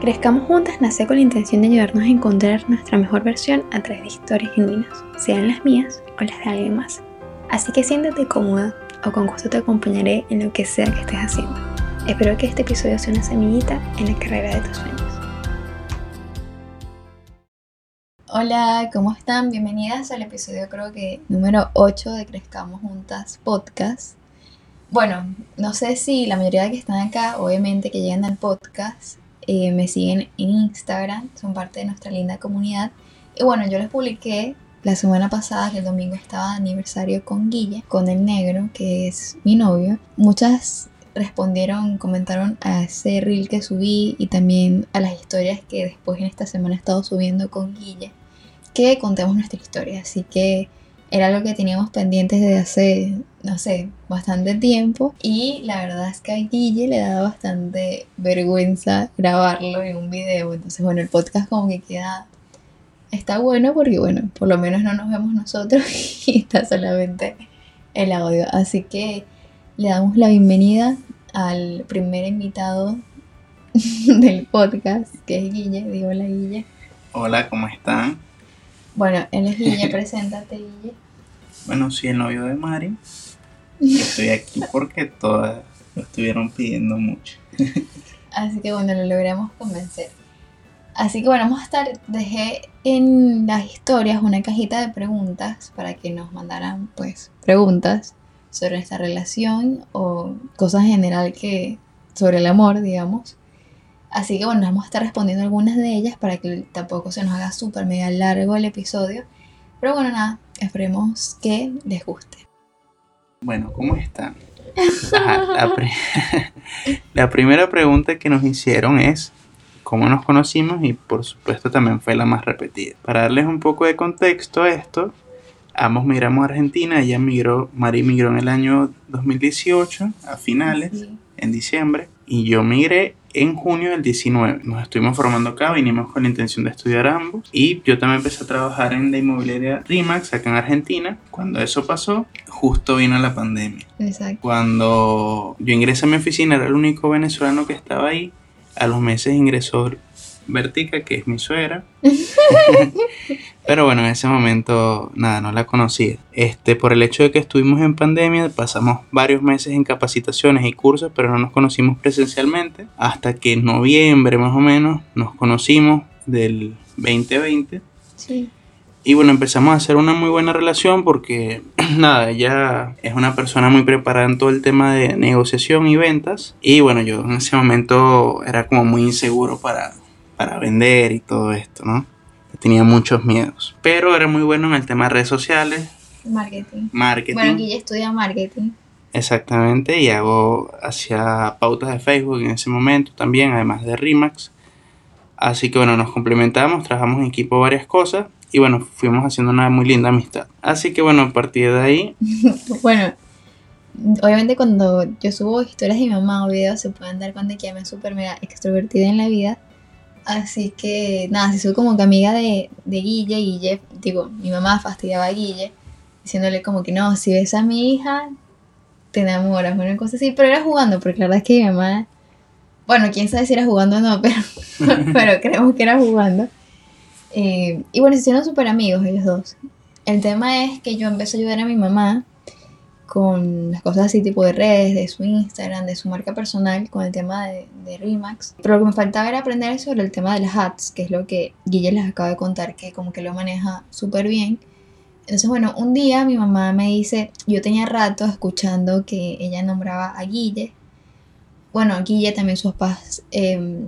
Crezcamos Juntas nace con la intención de ayudarnos a encontrar nuestra mejor versión a través de historias genuinas, sean las mías o las de alguien más. Así que siéntate cómoda o con gusto te acompañaré en lo que sea que estés haciendo. Espero que este episodio sea una semillita en la carrera de tus sueños. Hola, ¿cómo están? Bienvenidas al episodio creo que número 8 de Crezcamos Juntas podcast. Bueno, no sé si la mayoría de que están acá, obviamente que llegan al podcast, eh, me siguen en Instagram, son parte de nuestra linda comunidad. Y bueno, yo les publiqué la semana pasada que el domingo estaba de aniversario con Guille, con el negro, que es mi novio. Muchas respondieron, comentaron a ese reel que subí y también a las historias que después en esta semana he estado subiendo con Guille que contemos nuestra historia. Así que era algo que teníamos pendientes desde hace, no sé, bastante tiempo. Y la verdad es que a Guille le da bastante vergüenza grabarlo en un video. Entonces, bueno, el podcast como que queda... Está bueno porque, bueno, por lo menos no nos vemos nosotros y está solamente el audio. Así que le damos la bienvenida al primer invitado del podcast, que es Guille. Digo, hola Guille. Hola, ¿cómo están? Bueno, él es Guille, preséntate Guille. Bueno, soy el novio de Mari. estoy aquí porque todas lo estuvieron pidiendo mucho. Así que bueno, lo logramos convencer. Así que bueno, vamos a estar, dejé en las historias una cajita de preguntas para que nos mandaran pues preguntas sobre esta relación o cosas en general que sobre el amor, digamos. Así que bueno, vamos a estar respondiendo algunas de ellas para que tampoco se nos haga súper mega largo el episodio. Pero bueno, nada, esperemos que les guste. Bueno, ¿cómo están? la, la primera pregunta que nos hicieron es cómo nos conocimos y por supuesto también fue la más repetida. Para darles un poco de contexto a esto, ambos migramos a Argentina, ella migró, Mari migró en el año 2018, a finales, en diciembre, y yo migré en junio del 19. Nos estuvimos formando acá, vinimos con la intención de estudiar ambos y yo también empecé a trabajar en la inmobiliaria RIMAX acá en Argentina. Cuando eso pasó, justo vino la pandemia. Exacto. Cuando yo ingresé a mi oficina, era el único venezolano que estaba ahí. A los meses ingresó Vertica, que es mi suegra. Pero bueno, en ese momento nada, no la conocía. Este, por el hecho de que estuvimos en pandemia, pasamos varios meses en capacitaciones y cursos, pero no nos conocimos presencialmente. Hasta que en noviembre más o menos nos conocimos del 2020. Sí. Y bueno, empezamos a hacer una muy buena relación porque, nada, ella es una persona muy preparada en todo el tema de negociación y ventas. Y bueno, yo en ese momento era como muy inseguro para, para vender y todo esto, ¿no? Tenía muchos miedos. Pero era muy bueno en el tema de redes sociales. Marketing. Marketing. Bueno, aquí ya estudia marketing. Exactamente, y hago hacia pautas de Facebook en ese momento también, además de Rimax. Así que bueno, nos complementamos, trabajamos en equipo varias cosas y bueno, fuimos haciendo una muy linda amistad. Así que bueno, a partir de ahí... bueno, obviamente cuando yo subo historias de mi mamá o videos se pueden dar cuenta que ya me súper mega extrovertida en la vida. Así que nada, se soy como que amiga de, de Guille, Guille, digo, mi mamá fastidiaba a Guille, diciéndole como que no, si ves a mi hija, te enamoras, una cosa así, pero era jugando, porque la verdad es que mi mamá, bueno, quién sabe si era jugando o no, pero, pero creemos que era jugando. Eh, y bueno, se hicieron súper amigos ellos dos. El tema es que yo empecé a ayudar a mi mamá con las cosas así tipo de redes, de su Instagram, de su marca personal, con el tema de, de Remax. Pero lo que me faltaba era aprender sobre el tema de las ads, que es lo que Guille les acaba de contar, que como que lo maneja súper bien. Entonces, bueno, un día mi mamá me dice, yo tenía rato escuchando que ella nombraba a Guille. Bueno, Guille también sus papás eh,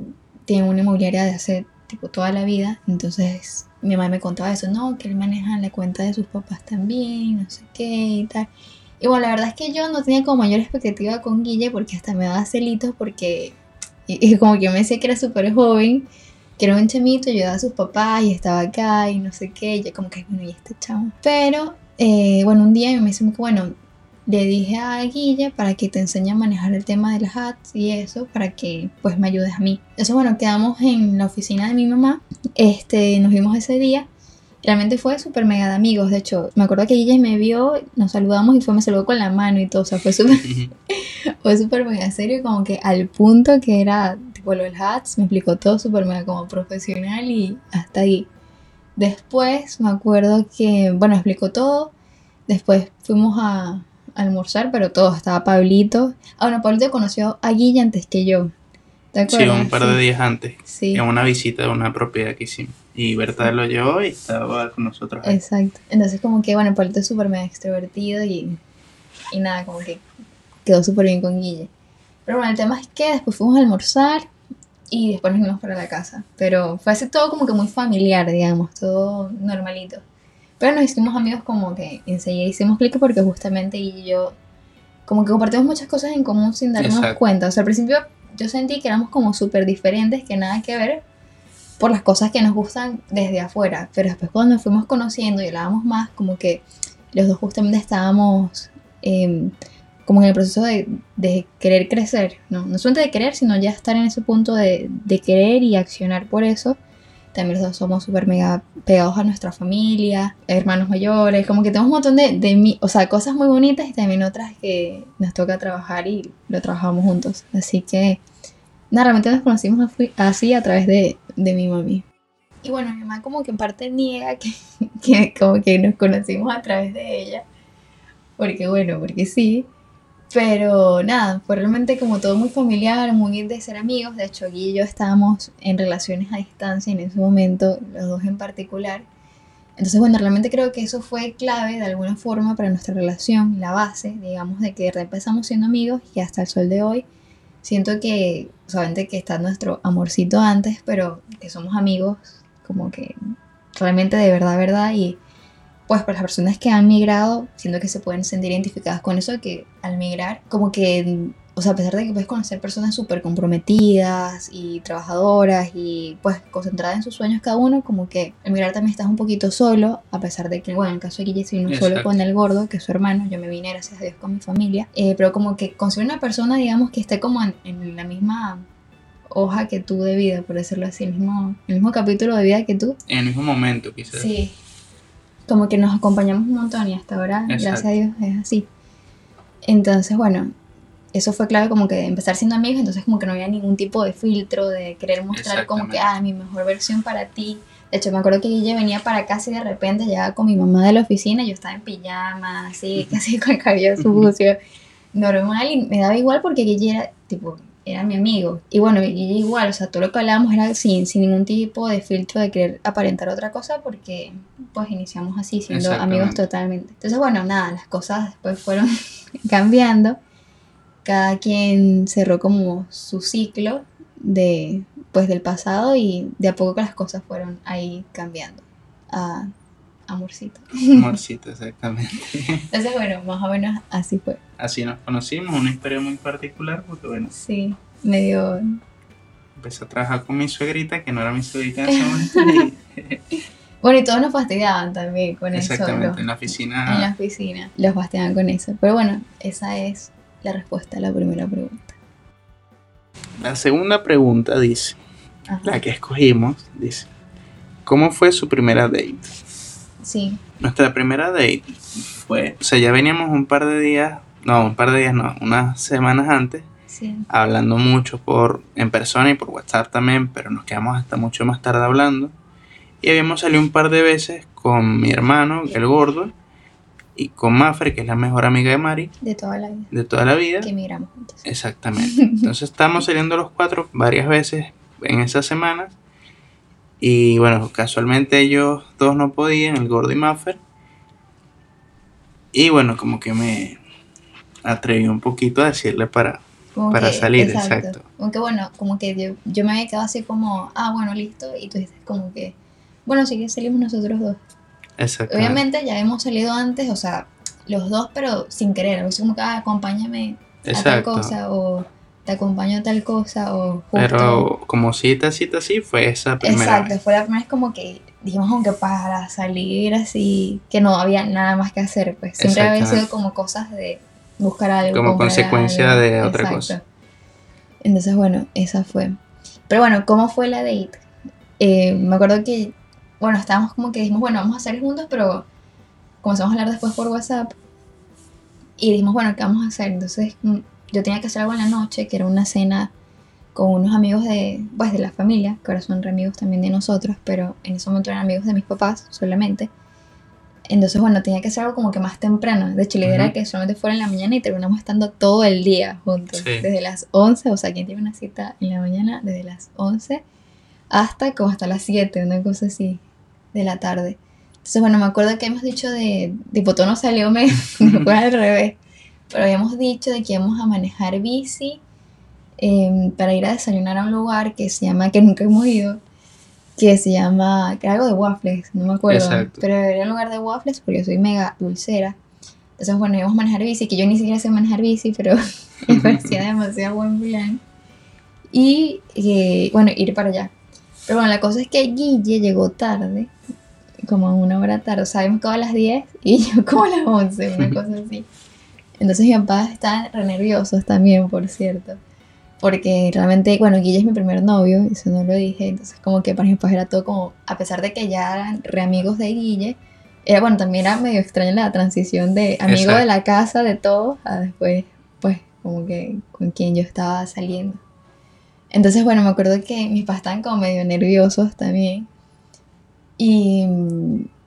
tienen una inmobiliaria de hace tipo toda la vida, entonces mi mamá me contaba eso, no, que él maneja la cuenta de sus papás también, no sé qué y tal. Y bueno, la verdad es que yo no tenía como mayor expectativa con Guille porque hasta me daba celitos porque y, como que yo me decía que era súper joven, que era un chamito, ayudaba a sus papás y estaba acá y no sé qué, y yo como que bueno, y este chamo. Pero eh, bueno, un día me dice que bueno, le dije a Guille para que te enseñe a manejar el tema de las ads y eso, para que pues me ayudes a mí. Entonces bueno, quedamos en la oficina de mi mamá, este, nos vimos ese día realmente fue súper mega de amigos. De hecho, me acuerdo que ella me vio, nos saludamos y fue, me saludó con la mano y todo. O sea, fue súper, fue súper mega serio, como que al punto que era tipo lo del hats, me explicó todo súper mega como profesional y hasta ahí. Después me acuerdo que, bueno, explicó todo. Después fuimos a, almorzar, pero todo, estaba Pablito. Ah, bueno, Pablito conoció a Guilla antes que yo. ¿Te acuerdas? Sí, un par de días antes. Sí. En una visita de una propiedad que hicimos. Y Berta lo llevó y estaba con nosotros. Exacto. Entonces, como que, bueno, Pablito es súper mega extrovertido y, y nada, como que quedó súper bien con Guille. Pero bueno, el tema es que después fuimos a almorzar y después nos fuimos para la casa. Pero fue así todo como que muy familiar, digamos, todo normalito. Pero nos hicimos amigos como que enseguida hicimos clic porque justamente y yo como que compartimos muchas cosas en común sin darnos cuenta. O sea, al principio yo sentí que éramos como súper diferentes, que nada que ver por las cosas que nos gustan desde afuera. Pero después cuando nos fuimos conociendo y hablábamos más, como que los dos justamente estábamos em, como en el proceso de, de, querer crecer. No, no solamente de querer, sino ya estar en ese punto de, de querer y accionar por eso también los dos somos súper mega pegados a nuestra familia, hermanos mayores, como que tenemos un montón de, de o sea, cosas muy bonitas y también otras que nos toca trabajar y lo trabajamos juntos. Así que, nada, realmente nos conocimos así a través de, de mi mami. Y bueno, mi mamá como que en parte niega que, que como que nos conocimos a través de ella. Porque bueno, porque sí. Pero nada, fue realmente como todo muy familiar, muy de ser amigos. De hecho, Gui y yo estábamos en relaciones a distancia en ese momento, los dos en particular. Entonces, bueno, realmente creo que eso fue clave de alguna forma para nuestra relación, la base, digamos, de que empezamos siendo amigos y hasta el sol de hoy. Siento que, solamente que está nuestro amorcito antes, pero que somos amigos como que realmente de verdad, verdad. Y pues para las personas que han migrado, siento que se pueden sentir identificadas con eso, que al migrar, como que, o sea, a pesar de que puedes conocer personas súper comprometidas y trabajadoras y pues concentradas en sus sueños cada uno, como que al migrar también estás un poquito solo, a pesar de que, bueno, en el caso de Guille se vino solo con el gordo, que es su hermano, yo me vine gracias a Dios con mi familia, eh, pero como que conseguir una persona, digamos, que esté como en, en la misma hoja que tú de vida, por decirlo así, el mismo, el mismo capítulo de vida que tú. En el mismo momento, quizás. Sí, como que nos acompañamos un montón y hasta ahora, gracias a Dios, es así. Entonces, bueno, eso fue clave como que empezar siendo amigos, entonces como que no había ningún tipo de filtro de querer mostrar como que, ah, mi mejor versión para ti. De hecho, me acuerdo que ella venía para casa y de repente llegaba con mi mamá de la oficina, yo estaba en pijama, así, casi con el cabello sucio, normal, y me daba igual porque ella era, tipo, era mi amigo. Y bueno, y igual, o sea, todo lo que hablábamos era sin, sin ningún tipo de filtro de querer aparentar otra cosa porque pues iniciamos así, siendo amigos totalmente. Entonces, bueno, nada, las cosas después fueron cambiando. Cada quien cerró como su ciclo de pues del pasado y de a poco las cosas fueron ahí cambiando. A amorcito. Amorcito, exactamente. Entonces, bueno, más o menos así fue. Así nos conocimos, una historia muy particular, porque bueno. Sí, medio. Empecé a trabajar con mi suegrita, que no era mi suegrita en ese momento. bueno, y todos nos fastidiaban también con eso. Exactamente, en la oficina. En la oficina, los fastidiaban con eso. Pero bueno, esa es la respuesta a la primera pregunta. La segunda pregunta dice, la que escogimos, dice, ¿cómo fue su primera date? Sí. Nuestra primera date fue, o sea, ya veníamos un par de días, no, un par de días no, unas semanas antes, sí. hablando mucho por en persona y por WhatsApp también, pero nos quedamos hasta mucho más tarde hablando. Y habíamos salido un par de veces con mi hermano, el gordo, y con Mafre, que es la mejor amiga de Mari. De toda la vida. De toda la vida. Que emigramos juntos. Exactamente. Entonces estamos saliendo los cuatro varias veces en esas semanas. Y bueno, casualmente ellos dos no podían, el gordo y Maffer. Y bueno, como que me atreví un poquito a decirle para, para salir, exacto. Aunque bueno, como que yo, yo, me había quedado así como, ah, bueno, listo. Y tú dices como que, bueno, sí que salimos nosotros dos. Exacto. Obviamente ya hemos salido antes, o sea, los dos, pero sin querer. O sea, como que, ah, acompáñame a tal cosa o te acompaño a tal cosa o justo... Pero como cita, cita, sí, fue esa primera Exacto, fue la primera vez como que dijimos aunque para salir así, que no había nada más que hacer, pues siempre había sido como cosas de buscar algo. Como consecuencia de otra cosa. Entonces, bueno, esa fue. Pero bueno, ¿cómo fue la date? Eh, me acuerdo que bueno, estábamos como que dijimos, bueno, vamos a salir juntos, pero comenzamos a hablar después por WhatsApp. Y dijimos, bueno, ¿qué vamos a hacer? Entonces mm, yo tenía que hacer algo en la noche, que era una cena con unos amigos de, pues, de la familia, que ahora son re amigos también de nosotros, pero en ese momento eran amigos de mis papás solamente. Entonces, bueno, tenía que hacer algo como que más temprano. De hecho, la idea era que solamente fuera en la mañana y terminamos estando todo el día juntos. Sí. Desde las 11, o sea, quien tiene una cita en la mañana, desde las 11 hasta como hasta las 7, una cosa así, de la tarde. Entonces, bueno, me acuerdo que hemos dicho de, tipo, todo no salió, me, me fue al revés. Pero habíamos dicho de que íbamos a manejar bici em, para ir a desayunar a un lugar que se llama, que nunca hemos ido, que se llama, que era algo de waffles, no me acuerdo. Exacto. Pero era un lugar de waffles porque yo soy mega dulcera. Entonces, bueno, íbamos a manejar bici, que yo ni siquiera sé manejar bici, pero me parecía demasiado buen plan. Y, eh, bueno, ir para allá. Pero bueno, la cosa es que Guille llegó tarde, como una hora tarde. O sea, quedado a las 10 y yo como a las 11, una cosa así. Entonces mis papás estaban re nerviosos también, por cierto. Porque realmente, bueno, Guille es mi primer novio, eso no lo dije. Entonces como que para mis papás era todo como, a pesar de que ya eran re amigos de Guille, era bueno, también era medio extraña la transición de amigo Exacto. de la casa de todos a después, pues, como que con quien yo estaba saliendo. Entonces, bueno, me acuerdo que mis papás estaban como medio nerviosos también. Y,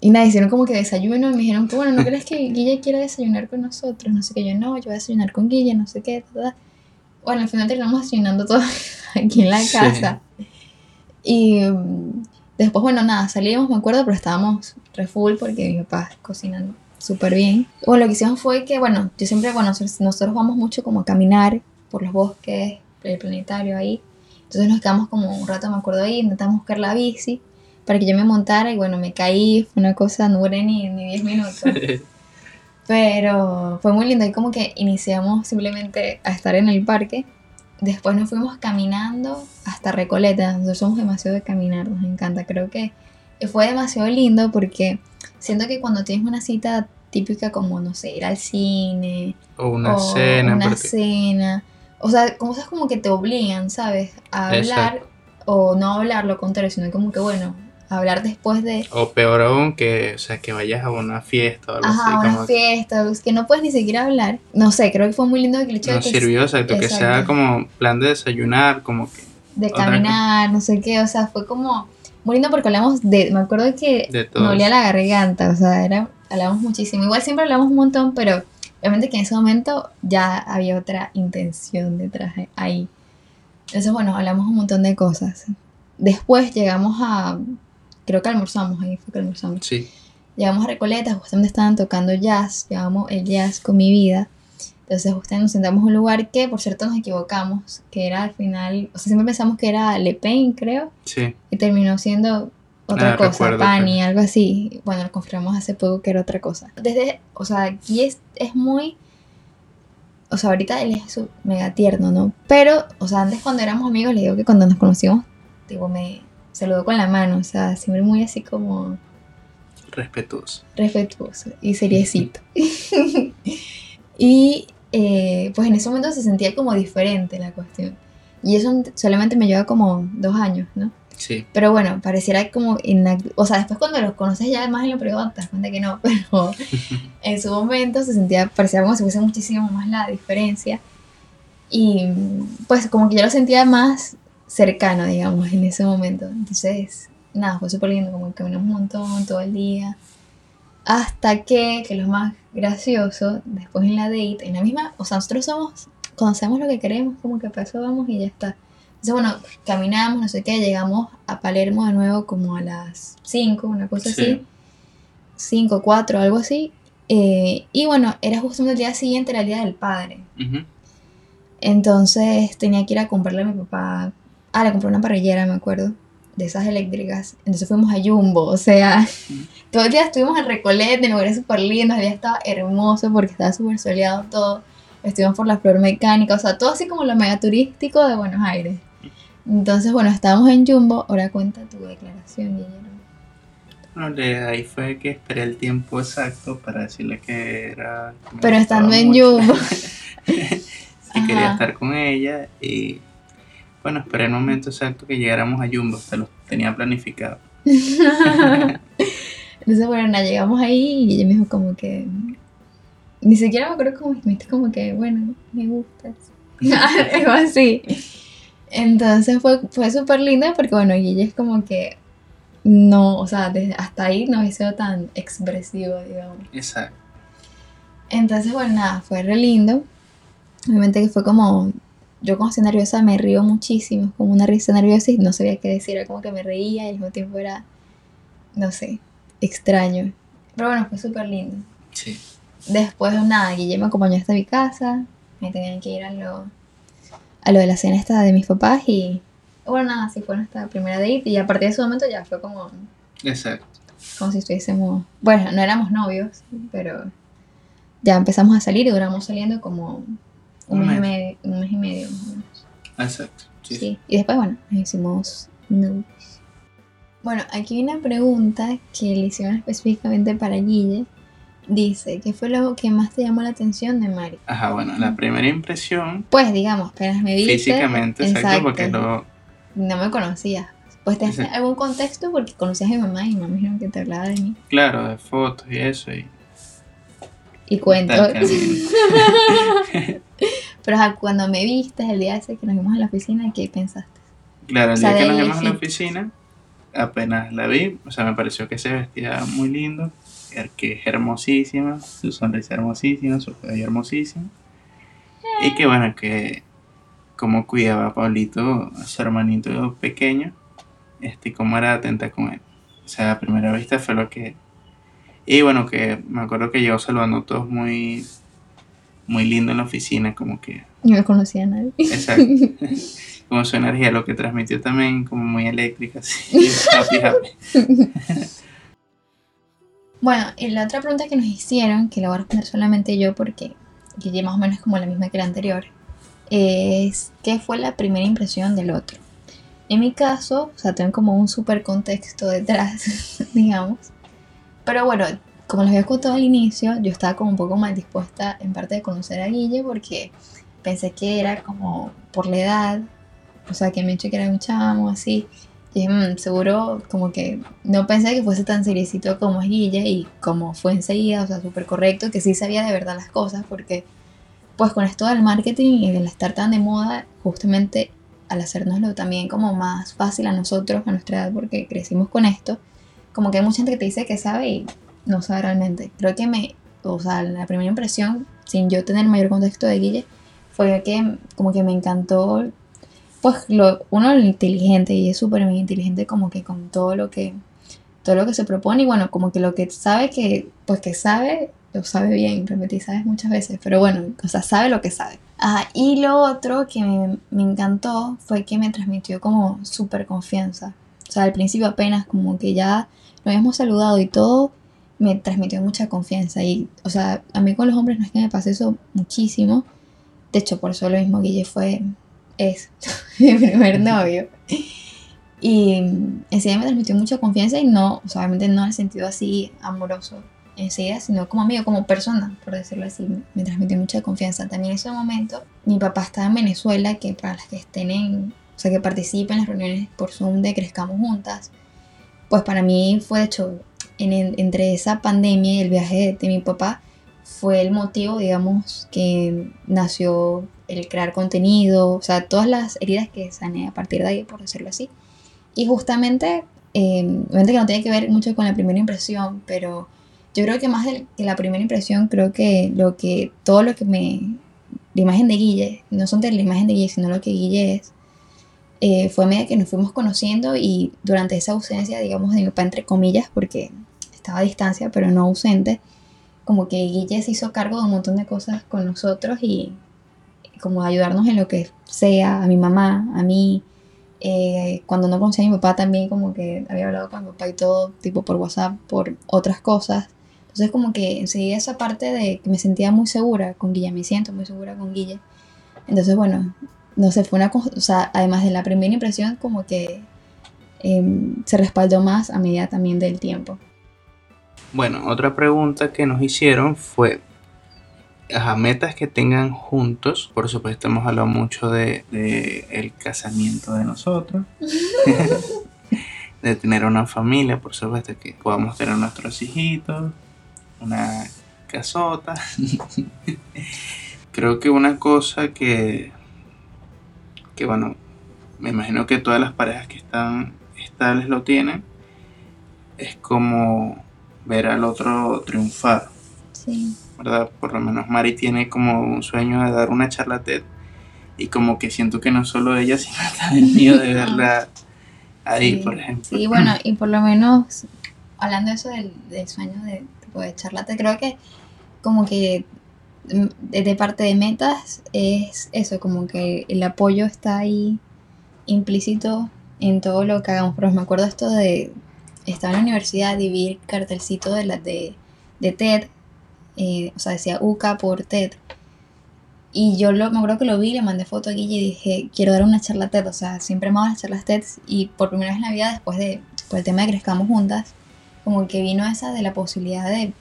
y nada, hicieron como que desayuno y me dijeron bueno, ¿no crees que Guille quiera desayunar con nosotros? No sé qué, yo no, yo voy a desayunar con Guille, no sé qué, ta, ta. Bueno, al final terminamos desayunando todos aquí en la Sí. casa. Y mm, después, bueno, nada, salíamos, me acuerdo, pero estábamos re full porque mi papá cocinando súper bien. Bueno, lo que hicimos fue que, bueno, yo siempre, bueno, nosotros vamos mucho como a caminar por los bosques, el planetario ahí. Entonces nos quedamos como un rato, me acuerdo ahí, intentamos buscar la bici para que yo me montara y bueno, me caí, fue una cosa, no duré ni, ni 10 minutos. Pero fue muy lindo y como que iniciamos simplemente a estar en el parque. Después nos fuimos caminando hasta Recoleta. Nosotros somos demasiado de caminar, nos encanta. Creo que fue demasiado lindo porque siento que cuando tienes una cita típica como, no sé, ir al cine o una o cena. una cena, o sea, cosas como que te obligan, ¿sabes? A hablar Exacto. o no hablar lo contrario, sino como que, bueno, hablar después de... O peor aún, que, o sea, que vayas a una fiesta o algo Ajá, así. una como fiesta, que no puedes ni siquiera hablar. No sé, creo que fue muy lindo el hecho de nos que sirvió, exacto, que sea Exacto. como plan de desayunar, como que de caminar, no sé qué, o sea, fue como muy lindo porque hablamos de, me acuerdo que de me olía la garganta, o sea, era, hablamos muchísimo. Igual siempre hablamos un montón, pero obviamente que en ese momento ya había otra intención detrás de- ahí. Entonces, bueno, hablamos un montón de cosas. Después llegamos a, creo que almorzamos, ahí fue que almorzamos. Sí, Llegamos a Recoleta, justamente estaban tocando jazz, llevamos el jazz con mi vida. Entonces justamente nos sentamos en un lugar que, por cierto, nos equivocamos, que era al final, o sea, siempre pensamos que era Le Pen, creo, sí. y terminó siendo otra Ah, cosa, Pani, algo así. Bueno, lo confirmamos hace poco que era otra cosa. Desde, o sea, aquí es, es muy, o sea, ahorita él es mega tierno, ¿no? Pero, o sea, antes cuando éramos amigos, le digo que cuando nos conocimos, tipo, me saludó con la mano, o sea, siempre muy así como Respetuoso. respetuoso y seriecito. y eh, pues en ese momento se sentía como diferente la cuestión. Y eso solamente me lleva como dos años, ¿no? Sí, Pero bueno, pareciera como O sea, después cuando los conoces ya más en lo privado te das cuenta que no, pero en su momento se sentía, parecía como si fuese muchísimo más la diferencia. Y pues como que yo lo sentía más cercano, digamos, en ese momento. Entonces, nada, fue súper lindo, como que caminamos un montón todo el día. Hasta que, que lo más gracioso, después en la date, en la misma, o sea, nosotros somos, conocemos lo que queremos, como que pasó, vamos y ya está. Entonces, bueno, caminamos, no sé qué, llegamos a Palermo de nuevo como a las 5, una cosa Sí. así. 5, 4, algo así. Eh, y bueno, era justamente el día siguiente, era el día del padre. ujú, Entonces tenía que ir a comprarle a mi papá. Ah, le compré una parrillera, me acuerdo. De esas eléctricas. Entonces fuimos a Jumbo. O sea, todo el día estuvimos en Recoleta, en lugares súper lindos. El día estaba hermoso porque estaba súper soleado todo. Estuvimos por la flor mecánica. O sea, todo así como lo mega turístico de Buenos Aires. Entonces, bueno, estábamos en Jumbo. Ahora cuenta tu declaración, Guillermo. Bueno, de ahí fue que esperé el tiempo exacto para decirle que era. que Pero estando en mucho. Jumbo. Sí, quería estar con ella y bueno, esperé el momento exacto que llegáramos a Jumbo, hasta lo tenía planificado. Entonces, bueno, nada, llegamos ahí y ella me dijo como que... Ni siquiera me acuerdo cómo me dijiste como que, bueno, me gustas. Algo así. Entonces fue, fue súper linda porque, bueno, ella es como que no, o sea, desde hasta ahí no había sido tan expresivo, digamos. Exacto. Entonces, bueno, nada, fue re lindo. Obviamente que fue como, yo como estoy nerviosa me río muchísimo, como una risa nerviosa y no sabía qué decir, era como que me reía y al mismo tiempo era, no sé, extraño. Pero bueno, fue súper lindo. Sí. Después, nada, Guille me acompañó hasta mi casa, me tenían que ir a lo, a lo de la cena esta de mis papás y bueno, nada, así fue nuestra primera date y a partir de ese momento ya fue como, Exacto. como si estuviésemos, bueno, no éramos novios, pero ya empezamos a salir y duramos saliendo como un, Un mes, y mes. medio, un mes y medio más o menos. Exacto. Sí. Sí. Y después, bueno, nos hicimos novios. Bueno, aquí hay una pregunta que le hicieron específicamente para Guille. Dice, ¿qué fue lo que más te llamó la atención de Mari? Ajá, bueno, la primera impresión Pues, digamos, apenas me viste. físicamente, exacto, porque lo, No me conocías. Pues te Exacto. algún contexto porque conocías a mi mamá y mamá dijeron que te hablaba de mí. claro, de fotos y eso, y Y cuento. Pero ajá, cuando me viste el día ese que nos vimos en la oficina, ¿qué pensaste? Claro, el O sea, día que nos vimos en la oficina, apenas la vi, o sea, me pareció que se vestía muy lindo, que es hermosísima, su sonrisa hermosísima, su cabello hermosísimo. Y que bueno, que como cuidaba a Pablito, a su hermanito pequeño, este, cómo era atenta con él. O sea, a primera vista fue lo que... Y bueno, que me acuerdo que llegó saludando a todos muy, muy lindo en la oficina, como que No conocía a nadie. Exacto. Como su energía, lo que transmitió también, como muy eléctrica, así. happy, happy. Bueno, y la otra pregunta que nos hicieron, que la voy a responder solamente yo porque Guille más o menos como la misma que la anterior, es ¿qué fue la primera impresión del otro? En mi caso, o sea, tengo como un súper contexto detrás, digamos. Pero bueno, como les había contado al inicio, yo estaba como un poco mal dispuesta en parte de conocer a Guille porque pensé que era como por la edad, o sea, que me hecho que era un chamo, así. Y dije, "Mm, seguro como que no pensé que fuese tan seriecito como es Guille y como fue enseguida, o sea, súper correcto, que sí sabía de verdad las cosas, porque pues con esto del marketing y el estar tan de moda, justamente al hacérnoslo también como más fácil a nosotros, a nuestra edad, porque crecimos con esto, como que hay mucha gente que te dice que sabe y no sabe realmente. Creo que me, o sea, la primera impresión, sin yo tener mayor contexto de Guille, fue que como que me encantó pues lo, uno lo inteligente y es súper inteligente como que con todo lo que todo lo que se propone y bueno como que lo que sabe que pues que sabe lo sabe bien repetí sabes muchas veces pero bueno o sea sabe lo que sabe Ajá, y lo otro que me, me encantó fue que me transmitió como súper confianza o sea al principio apenas como que ya nos habíamos saludado y todo me transmitió mucha confianza y o sea a mí con los hombres no es que me pase eso muchísimo de hecho por eso lo mismo Guille fue es mi primer novio. Y enseguida me transmitió mucha confianza y no, o sea, obviamente no en el sentido así amoroso enseguida, sino como amigo, como persona, por decirlo así, me transmitió mucha confianza. También en ese momento, mi papá estaba en Venezuela, que para las que estén en, o sea, que participen en las reuniones por Zoom de Crezcamos Juntas, pues para mí fue de hecho, en, en- entre esa pandemia y el viaje de, de mi papá, fue el motivo, digamos, que nació el crear contenido, o sea, todas las heridas que sané a partir de ahí, por decirlo así. Y justamente, eh, obviamente que no tiene que ver mucho con la primera impresión, pero yo creo que más que la primera impresión, creo que lo que, todo lo que me, la imagen de Guille, no son de la imagen de Guille, sino lo que Guille es, eh, fue a medida que nos fuimos conociendo y durante esa ausencia, digamos, de mi papá, entre comillas, porque estaba a distancia, pero no ausente, como que Guille se hizo cargo de un montón de cosas con nosotros y como ayudarnos en lo que sea, a mi mamá, a mí. eh, cuando no conocía a mi papá también como que había hablado con mi papá y todo, tipo por WhatsApp, por otras cosas. Entonces como que enseguida esa parte de que me sentía muy segura con Guille, me siento muy segura con Guille. Entonces bueno, no sé, fue una cosa, o sea, además de la primera impresión como que em, se respaldó más a medida también del tiempo. Bueno, otra pregunta que nos hicieron fue, ajá, metas que tengan juntos. Por supuesto, hemos hablado mucho de, de el casamiento de nosotros. de tener una familia, por supuesto, que podamos tener nuestros hijitos, una casota. Creo que una cosa que, que bueno, me imagino que todas las parejas que están estables lo tienen, es como ver al otro triunfar. Sí. ¿Verdad? Por lo menos Mari tiene como un sueño de dar una charla TED y como que siento que no solo ella, sino también mío de verla ahí, por ejemplo. Sí, bueno, y por lo menos hablando de eso del, del sueño de, tipo, de charla TED, creo que como que de parte de metas es eso, como que el apoyo está ahí implícito en todo lo que hagamos. Pero me acuerdo esto de estaba en la universidad y vi el cartelcito de la de, de TED, eh, o sea, decía UCA por TED. Y yo lo, me acuerdo que lo vi, le mandé foto a Guille y dije, quiero dar una charla TED, o sea, siempre me las charlas TED y por primera vez en la vida, después de, por el tema de crezcamos juntas, como que vino esa de la posibilidad de,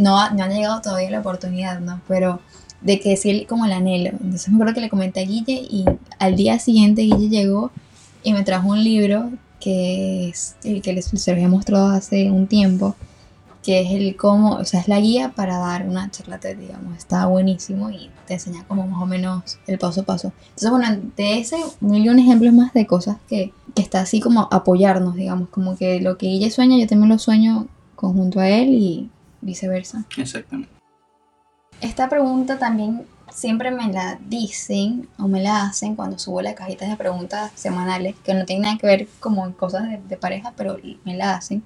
no, no ha llegado todavía la oportunidad, ¿no? Pero de que sí como el anhelo. Entonces me acuerdo que le comenté a Guille y al día siguiente Guille llegó y me trajo un libro que es el que les, se había mostrado hace un tiempo, que es el cómo, o sea, es la guía para dar una charla digamos, está buenísimo y te enseña como más o menos el paso a paso. Entonces, bueno, de ese millón de ejemplos más de cosas que, que está así como apoyarnos, digamos, como que lo que ella sueña, yo también lo sueño conjunto a él y viceversa. Exactamente. Esta pregunta también siempre me la dicen o me la hacen cuando subo las cajitas de preguntas semanales, que no tienen nada que ver como cosas de, pareja, pero me la hacen,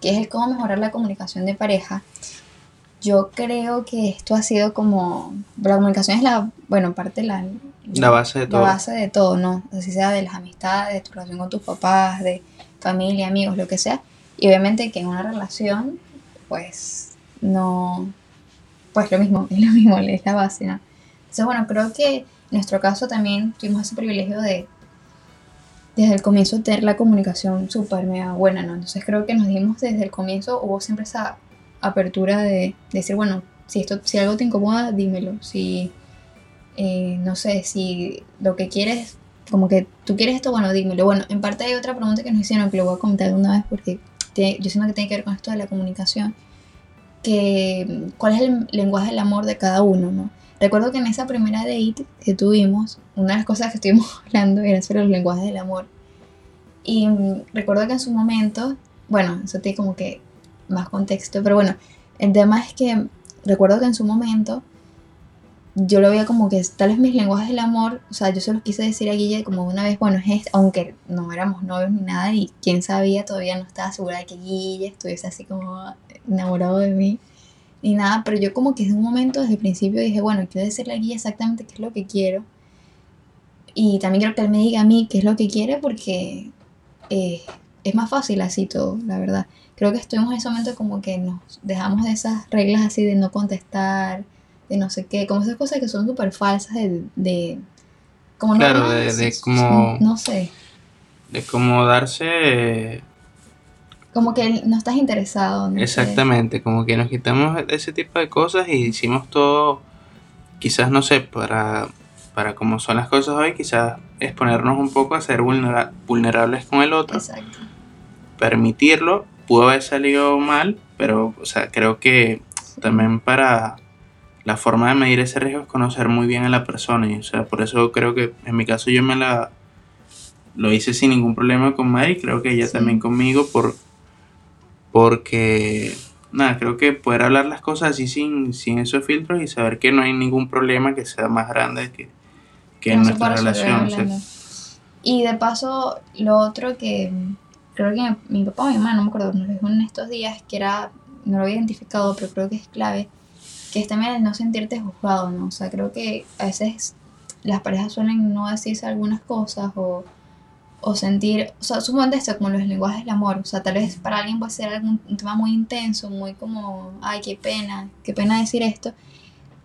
que es el cómo mejorar la comunicación de pareja. Yo creo que esto ha sido como, la comunicación es la, bueno, parte la, la base de todo. La base de todo, ¿no? Así sea de las amistades, de tu relación con tus papás, de familia, amigos, lo que sea. Y obviamente que en una relación, pues, no, pues lo mismo, es lo mismo, es la base, ¿no? Entonces, bueno, creo que en nuestro caso también tuvimos ese privilegio de desde el comienzo tener la comunicación súper mega buena, ¿no? Entonces creo que nos dijimos desde el comienzo, hubo siempre esa apertura de, decir, bueno, si, esto, si algo te incomoda, dímelo. Si, eh, no sé, si lo que quieres, como que tú quieres esto, bueno, dímelo. Bueno, en parte hay otra pregunta que nos hicieron, que lo voy a comentar de una vez porque yo siento que tiene que ver con esto de la comunicación, que cuál es el lenguaje del amor de cada uno, ¿no? Recuerdo que en esa primera date que tuvimos, una de las cosas que estuvimos hablando era sobre los lenguajes del amor. Y recuerdo que en su momento, bueno, eso tiene como que más contexto, pero bueno, el tema es que recuerdo que en su momento yo lo veía como que tal vez mis lenguajes del amor, o sea, yo se los quise decir a Guille como una vez, bueno, es aunque no éramos novios ni nada, y quién sabía, todavía no estaba segura de que Guille estuviese así como enamorado de mí ni nada, pero yo como que en un momento desde el principio dije, bueno, quiero decirle a Guille exactamente qué es lo que quiero. Y también quiero que él me diga a mí qué es lo que quiere porque eh, es más fácil así todo, la verdad. Creo que estuvimos en ese momento como que nos dejamos de esas reglas así de no contestar, de no sé qué, como esas cosas que son súper falsas de... de como claro, de, de como... No sé. De como darse como que no estás interesado. Exactamente, como que nos quitamos ese tipo de cosas y hicimos todo, quizás no sé, para, para como son las cosas hoy, quizás exponernos un poco a ser vulnerables con el otro. Exacto. Permitirlo, pudo haber salido mal, pero o sea, creo que también para la forma de medir ese riesgo es conocer muy bien a la persona y o sea, por eso creo que en mi caso yo me la lo hice sin ningún problema con Mari, creo que ella también conmigo por porque, nada, creo que poder hablar las cosas así sin, sin esos filtros y saber que no hay ningún problema que sea más grande que, que en nuestra relación. Y de paso, lo otro que creo que mi papá o mi mamá, no me acuerdo, nos dijo en estos días que era, no lo había identificado, pero creo que es clave, que es también no sentirte juzgado, ¿no? O sea, creo que a veces las parejas suelen no decirse algunas cosas o o sentir, o sea, suponte esto como los lenguajes del amor, o sea, tal vez para alguien puede ser algún, un tema muy intenso, muy como, ay, qué pena, qué pena decir esto,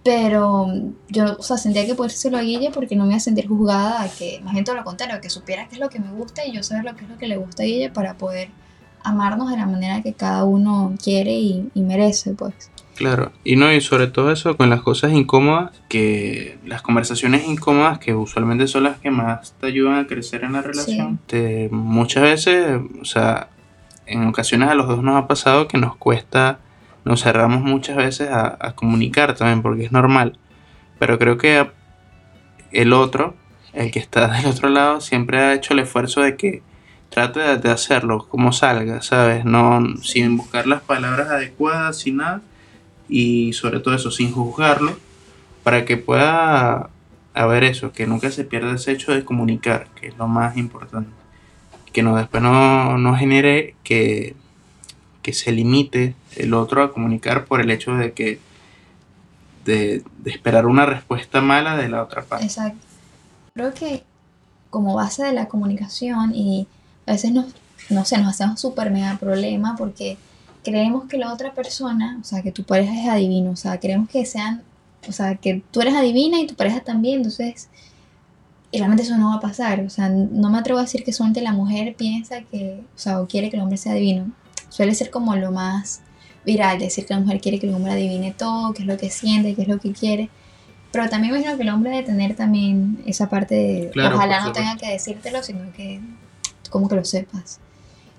pero yo, o sea, sentía que lo a Guille porque no me iba a sentir juzgada que, más bien todo lo contrario, que supiera qué es lo que me gusta y yo saber lo que es lo que le gusta a Guille para poder amarnos de la manera que cada uno quiere y, y merece, pues. Claro, y no, y sobre todo eso con las cosas incómodas, que las conversaciones incómodas que usualmente son las que más te ayudan a crecer en la relación. Te, muchas veces, o sea, en ocasiones a los dos nos ha pasado que nos cuesta, nos cerramos muchas veces a, a comunicar también, porque es normal. Pero creo que el otro, el que está del otro lado, siempre ha hecho el esfuerzo de que trate de, hacerlo como salga, ¿sabes? No, sin buscar las palabras adecuadas, sin nada y sobre todo eso, sin juzgarlo, para que pueda haber eso, que nunca se pierda ese hecho de comunicar, que es lo más importante. Que no, después no, no genere que, que se limite el otro a comunicar por el hecho de que de, esperar una respuesta mala de la otra parte. Exacto. Creo que como base de la comunicación y a veces nos, no sé, nos hacemos súper mega problema porque creemos que la otra persona, o sea, que tu pareja es adivino, o sea, creemos que sean, o sea, que tú eres adivina y tu pareja también, entonces, y realmente eso no va a pasar, o sea, no me atrevo a decir que solamente la mujer piensa que, o sea, o quiere que el hombre sea adivino, suele ser como lo más viral, decir que la mujer quiere que el hombre adivine todo, qué es lo que siente, qué es lo que quiere, pero también me imagino que el hombre debe tener también esa parte de, ojalá no tenga que decírtelo, sino que como que lo sepas.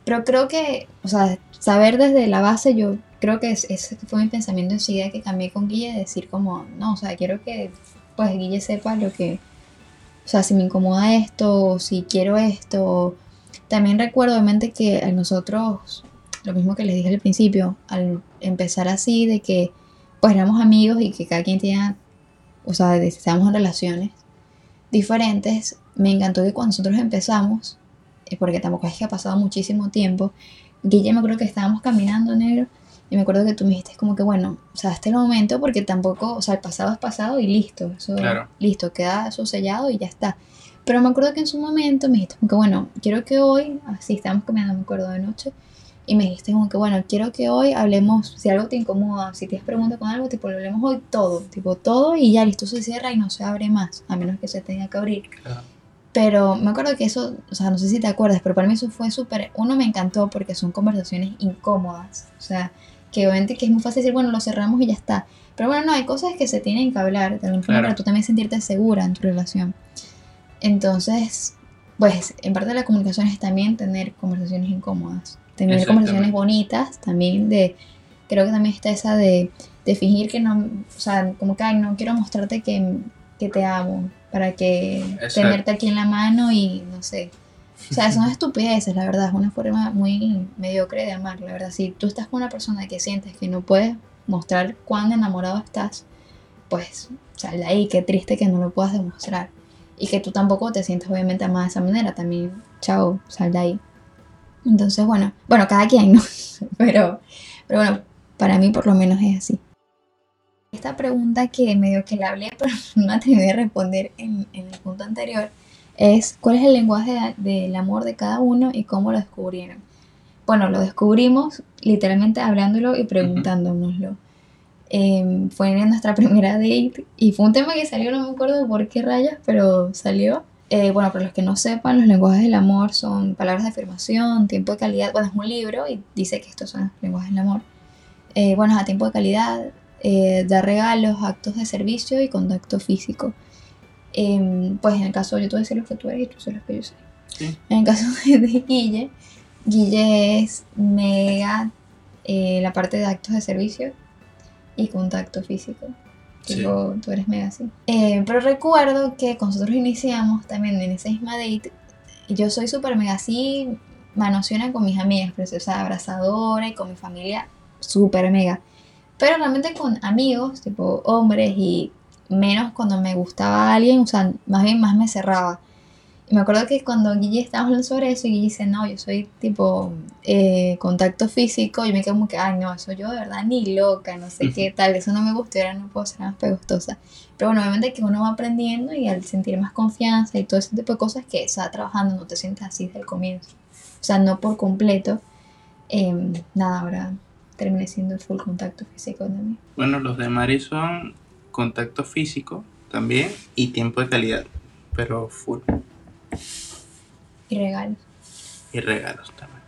Pero creo que, o sea, saber desde la base, yo creo que ese fue mi pensamiento enseguida que cambié con Guille, decir como, no, o sea, quiero que pues Guille sepa lo que, o sea, si me incomoda esto, o si quiero esto. También recuerdo obviamente que a nosotros, lo mismo que les dije al principio, al empezar así, de que pues éramos amigos y que cada quien tenía, o sea, estábamos en relaciones diferentes, me encantó que cuando nosotros empezamos, porque tampoco es que ha pasado muchísimo tiempo, Guille me acuerdo que estábamos caminando negro y me acuerdo que tú me dijiste como que bueno, o sea, este es el momento porque tampoco, o sea, el pasado es pasado y listo, eso, listo, queda eso sellado y ya está. Pero me acuerdo que en su momento me dijiste como que bueno, quiero que hoy, así estábamos caminando, me acuerdo de noche, y me dijiste como que bueno, quiero que hoy hablemos, si algo te incomoda, si tienes preguntas con algo, tipo, lo hablemos hoy todo, tipo todo y ya listo, se cierra y no se abre más, a menos que se tenga que abrir. Pero me acuerdo que eso, o sea, no sé si te acuerdas, pero para mí eso fue súper, uno me encantó porque son conversaciones incómodas, o sea, que obviamente que es muy fácil decir, bueno, lo cerramos y ya está. Pero bueno, no, hay cosas que se tienen que hablar, de para tú también sentirte segura en tu relación. Entonces, pues, en parte de la comunicación es también tener conversaciones incómodas, tener conversaciones bonitas, también de, creo que también está esa de, de fingir que no, o sea, como que, ay, no quiero mostrarte que, que te amo, para que tenerte aquí en la mano y no sé. O sea, son estupideces, la verdad, es una forma muy mediocre de amar, la verdad. Si tú estás con una persona que sientes que no puedes mostrar cuán enamorado estás, pues sal de ahí, qué triste que no lo puedas demostrar. Y que tú tampoco te sientes obviamente amada de esa manera, también, chao, sal de ahí. Entonces, bueno, bueno, cada quien, ¿no? Pero, pero bueno, para mí por lo menos es así. Esta pregunta que medio que la hablé, pero no me atreví a responder en, el punto anterior, es ¿cuál es el lenguaje del amor de cada uno y cómo lo descubrieron? Bueno, lo descubrimos literalmente hablándolo y preguntándonoslo. Em, fue en nuestra primera date y fue un tema que salió, no me acuerdo por qué rayas, pero salió. Eh, bueno, para los que no sepan, los lenguajes del amor son palabras de afirmación, tiempo de calidad. Bueno, es un libro y dice que estos son los lenguajes del amor. Eh, bueno, a tiempo de calidad, eh, dar regalos, actos de servicio y contacto físico. Em, pues en el caso, yo te voy a decir lo que tú eres y tú sabes lo que yo soy. En el caso de, Guille, Guille es mega eh, la parte de actos de servicio y contacto físico. tú eres mega así. Eh, pero recuerdo que nosotros iniciamos también en esa misma date, yo soy súper mega así, manociona con mis amigas, preciosa abrazadora y con mi familia súper mega. Pero realmente con amigos, tipo hombres y menos cuando me gustaba alguien, o sea, más bien más me cerraba. Y me acuerdo que cuando Guille estaba hablando sobre eso y Guille dice, no, yo soy tipo eh, contacto físico, y me quedo como que, ay, no, eso yo de verdad ni loca, no sé qué tal, eso no me gusta y ahora no puedo ser más pegostosa. Pero bueno, obviamente que uno va aprendiendo y al sentir más confianza y todo ese tipo de cosas que está trabajando, no te sientes así desde el comienzo. O sea, no por completo. Em, nada, ahora termine siendo full contacto físico también. Bueno, los de Mari son contacto físico también y tiempo de calidad, pero full. Y regalos. Y regalos también.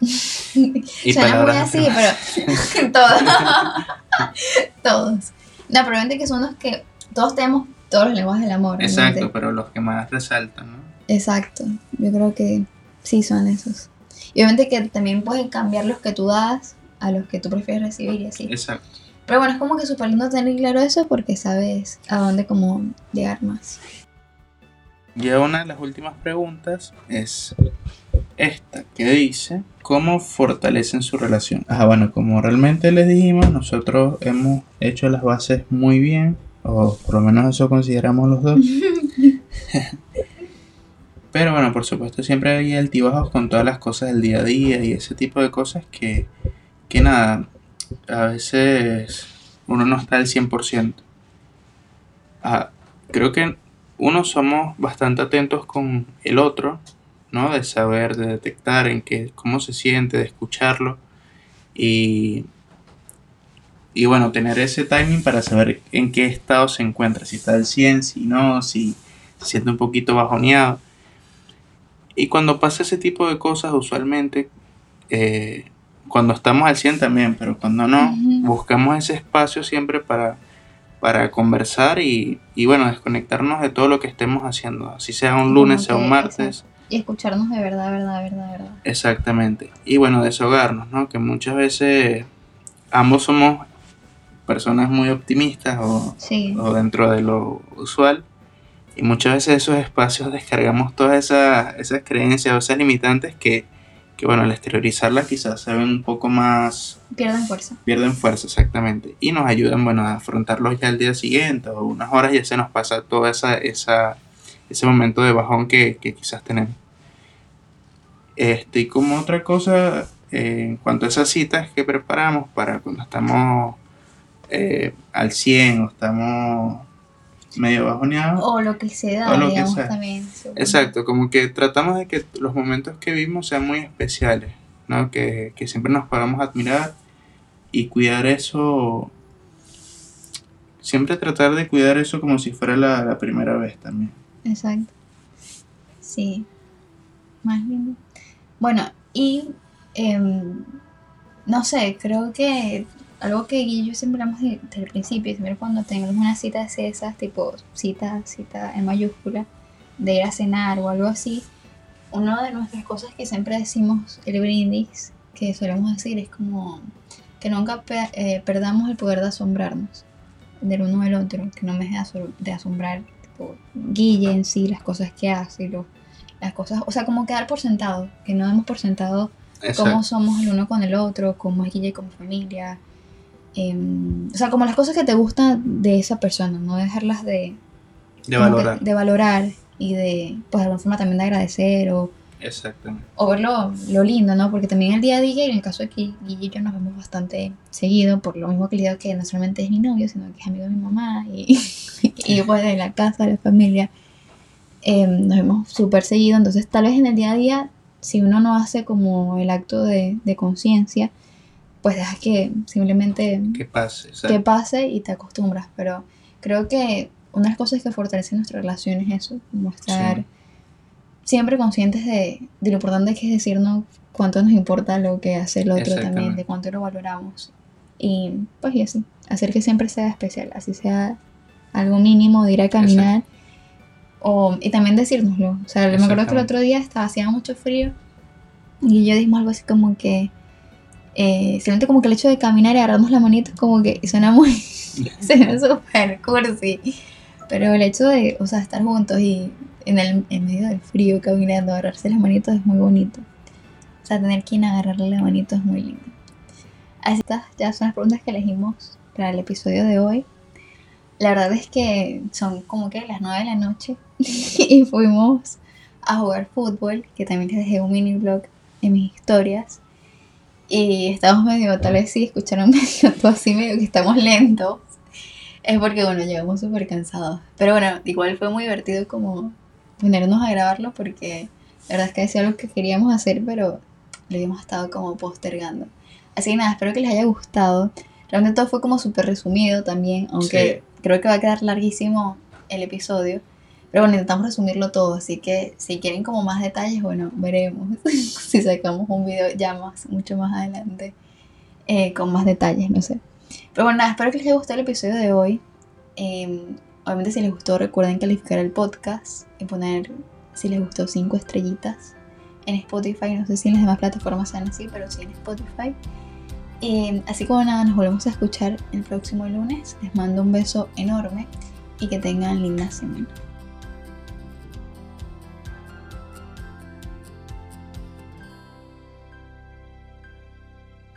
Y Suena muy así, pero todos. todos. No, probablemente que son los que todos tenemos todos los lenguajes del amor. realmente. Exacto, pero los que más resaltan, ¿no? Exacto. Yo creo que sí son esos. Y obviamente que también pueden cambiar los que tú das a los que tú prefieres recibir y así. Exacto. Pero bueno, es como que súper lindo tener claro eso porque sabes a dónde como llegar más. Y una de las últimas preguntas es esta, que dice, ¿cómo fortalecen su relación? Ah, bueno, como realmente les dijimos, nosotros hemos hecho las bases muy bien, o por lo menos eso consideramos los dos. Pero bueno, por supuesto siempre hay altibajos con todas las cosas del día a día y ese tipo de cosas que, que nada, a veces uno no está al 100%. Ah, creo que uno somos bastante atentos con el otro, ¿no? De saber, de detectar en qué, cómo se siente, de escucharlo y, y bueno, tener ese timing para saber en qué estado se encuentra, si está al 100, si no, si se siente un poquito bajoneado. Y cuando pasa ese tipo de cosas, usualmente, eh, cuando estamos al 100 también, pero cuando no, buscamos ese espacio siempre para, para conversar y, y bueno, desconectarnos de todo lo que estemos haciendo, así sea un lunes, sea un martes. Y escucharnos de verdad, verdad, verdad, verdad. Exactamente. Y bueno, desahogarnos, ¿no? Que muchas veces ambos somos personas muy optimistas o, Sí. o dentro de lo usual. Y muchas veces esos espacios descargamos todas esas, esas creencias o esas limitantes que, que, bueno, al exteriorizarlas quizás se ven un poco más, Pierden fuerza. pierden fuerza exactamente. Y nos ayudan, bueno, a afrontarlos ya al día siguiente o unas horas ya se nos pasa todo esa, esa, ese momento de bajón que, que quizás tenemos. Este, y como otra cosa, eh, en cuanto a esas citas que preparamos para cuando estamos eh, al 100 o estamos medio bajoneados. O lo que se da, O lo que digamos, sea. también. Exacto, como que tratamos de que los momentos que vivimos sean muy especiales, ¿no? Que, que siempre nos podamos admirar y cuidar eso. Siempre tratar de cuidar eso como si fuera la, la primera vez también. Exacto. Sí. Más lindo. Bueno, y em, no sé, creo que algo que yo siempre hablamos de- desde el principio, siempre cuando tenemos una cita de esas, tipo cita, cita en mayúscula, de ir a cenar o algo así, una de nuestras cosas que siempre decimos, el brindis, que solemos decir, es como que nunca pe- eh, perdamos el poder de asombrarnos del uno del otro, que no me deje de asom- de asombrar tipo, Guille en sí, las cosas que hace, lo- las cosas, o sea, como quedar por sentado, que no demos por sentado Exacto. cómo somos el uno con el otro, cómo es Guille como familia, em, o sea, como las cosas que te gustan de esa persona, no dejarlas de, De que- valorar. de valorar y de, pues de alguna forma también de agradecer o, Exactamente. o ver lo, lo lindo, ¿no? Porque también el día a día, y en el caso de que Guille y yo nos vemos bastante seguido, por lo mismo que le digo que no solamente es mi novio, sino que es amigo de mi mamá y, y pues de la casa, de la familia, eh, nos vemos súper seguido, entonces tal vez en el día a día, si uno no hace como el acto de, de conciencia, pues dejas que simplemente Que pase. que pase y te acostumbras, pero creo que una de las cosas que fortalece nuestra relación es eso, como estar Sí. siempre conscientes de, de lo importante que es decirnos cuánto nos importa lo que hace el otro también, de cuánto lo valoramos. Y pues y así, hacer que siempre sea especial, así sea algo mínimo de ir a caminar. O, y también decírnoslo. O sea, me acuerdo que el otro día estaba hacía mucho frío y yo dijimos algo así como que eh, simplemente como que el hecho de caminar y agarrarnos la manito es como que suena muy suena súper cursi. Pero el hecho de o sea estar juntos y en el en medio del frío caminando agarrarse las manitos es muy bonito. O sea tener quien agarrarle la manito es muy lindo. Así estas ya son las preguntas que elegimos para el episodio de hoy. La verdad es que son como que las 9 de la noche y fuimos a jugar fútbol que también les dejé un mini blog en mis historias y estamos medio, tal vez sí, escucharon medio todo así, medio que estamos lentos. Es porque, bueno, llegamos súper cansados. Pero bueno, igual fue muy divertido como ponernos a grabarlo porque la verdad es que decía algo que queríamos hacer, pero lo habíamos estado como postergando. Así que nada, espero que les haya gustado. Realmente todo fue como súper resumido también, aunque creo que va a quedar larguísimo el episodio. Pero bueno, intentamos resumirlo todo, así que si quieren como más detalles, bueno, veremos si sacamos un video ya más, mucho más adelante, eh, con más detalles, no sé. Pero bueno, nada, espero que les haya gustado el episodio de hoy. Eh, obviamente si les gustó, recuerden calificar el podcast y poner, si les gustó, cinco estrellitas en Spotify. No sé si en las demás plataformas sean así, pero sí en Spotify. Eh, así como nada, nos volvemos a escuchar el próximo lunes. Les mando un beso enorme y que tengan linda semana.